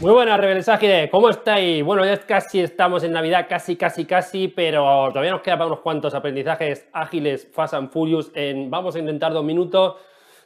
Muy buenas, Rebeldes Ágiles, ¿cómo estáis? Bueno, ya casi estamos en Navidad, casi, casi, casi, pero todavía nos queda para unos cuantos aprendizajes ágiles, fast and furious. En, vamos a intentar dos minutos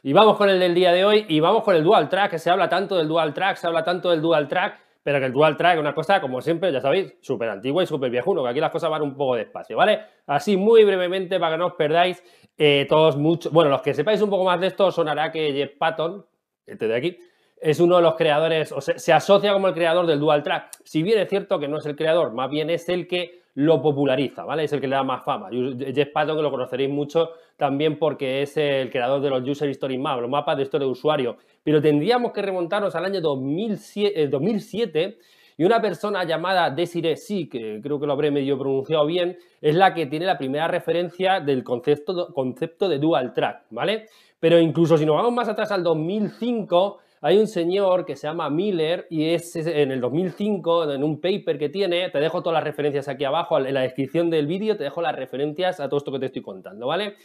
y vamos con el del día de hoy y vamos con el dual track, que se habla tanto del dual track, se habla tanto del dual track, pero que el dual track es una cosa, como siempre, ya sabéis, súper antigua y súper viejuno, que aquí las cosas van un poco despacio, ¿vale? Así muy brevemente, para que no os perdáis, eh, todos muchos, bueno, los que sepáis un poco más de esto, sonará que Jeff Patton, este de aquí, es uno de los creadores, o sea, se asocia como el creador del dual track. Si bien es cierto que no es el creador, más bien es el que lo populariza, ¿vale? Es el que le da más fama. Jeff Patton, que lo conoceréis mucho también porque es el creador de los User Story Maps, los mapas de historia de usuario. Pero tendríamos que remontarnos al año 2007, 2007 eh, y una persona llamada Desiree Sí, que creo que lo habré medio pronunciado bien, es la que tiene la primera referencia del concepto, concepto de dual track, ¿vale? Pero incluso si nos vamos más atrás al 2005, hay un señor que se llama Miller y es en el 2005, en un paper que tiene, te dejo todas las referencias aquí abajo, en la descripción del vídeo te dejo las referencias a todo esto que te estoy contando, ¿vale?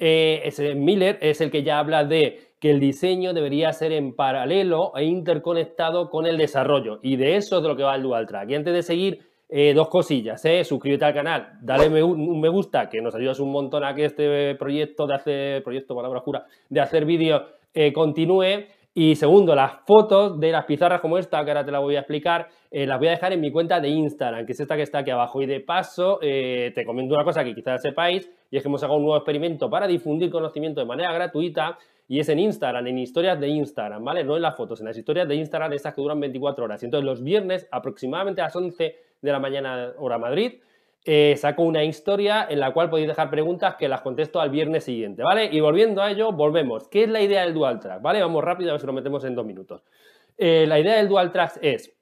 Eh, ese Miller es el que ya habla de que el diseño debería ser en paralelo e interconectado con el desarrollo. Y de eso es de lo que va el Dual Track. Y antes de seguir, eh, dos cosillas, ¿eh? suscríbete al canal, dale un me gusta, que nos ayudas un montón a que este proyecto de hacer, proyecto, palabra jura, de hacer vídeos continúe. Y segundo, las fotos de las pizarras como esta, que ahora te la voy a explicar, eh, las voy a dejar en mi cuenta de Instagram, que es esta que está aquí abajo. Y de paso, eh, te comento una cosa que quizás sepáis, y es que hemos sacado un nuevo experimento para difundir conocimiento de manera gratuita, y es en Instagram, en historias de Instagram, ¿vale? No en las fotos, en las historias de Instagram, estas que duran 24 horas. Y entonces los viernes, aproximadamente a las 11 de la mañana, hora Madrid, eh, saco una historia en la cual podéis dejar preguntas que las contesto al viernes siguiente, ¿vale? Y volviendo a ello, volvemos. ¿Qué es la idea del dual track? ¿Vale? Vamos rápido a ver si lo metemos en dos minutos. Eh, la idea del dual track es,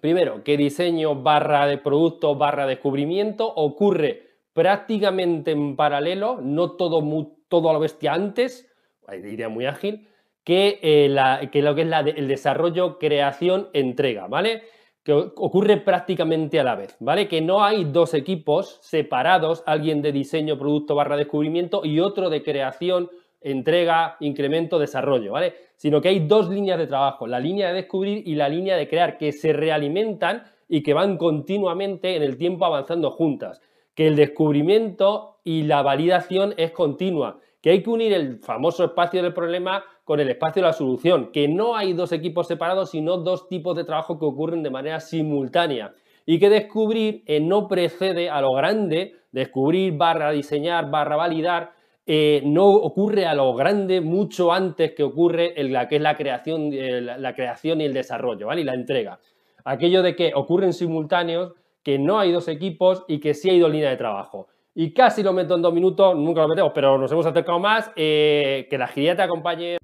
primero, que diseño barra de producto barra descubrimiento ocurre prácticamente en paralelo, no todo, todo a lo bestia antes, idea muy ágil, eh, que lo que es el desarrollo, creación, entrega, ¿vale? Que ocurre prácticamente a la vez, ¿vale? Que no hay dos equipos separados, alguien de diseño, producto barra descubrimiento y otro de creación, entrega, incremento, desarrollo, ¿vale? Sino que hay dos líneas de trabajo, la línea de descubrir y la línea de crear, que se realimentan y que van continuamente en el tiempo avanzando juntas. Que el descubrimiento y la validación es continua, que hay que unir el famoso espacio del problema con el espacio de la solución, que no hay dos equipos separados, sino dos tipos de trabajo que ocurren de manera simultánea y que descubrir eh, no precede a lo grande, descubrir barra diseñar barra validar, eh, no ocurre a lo grande mucho antes que ocurre en la que es la creación, eh, la, creación y el desarrollo, ¿vale? Y la entrega. Aquello de que ocurren simultáneos, que no hay dos equipos y que sí hay dos líneas de trabajo. Y casi lo meto en dos minutos, nunca lo metemos, pero nos hemos acercado más. que la agilidad te acompañe.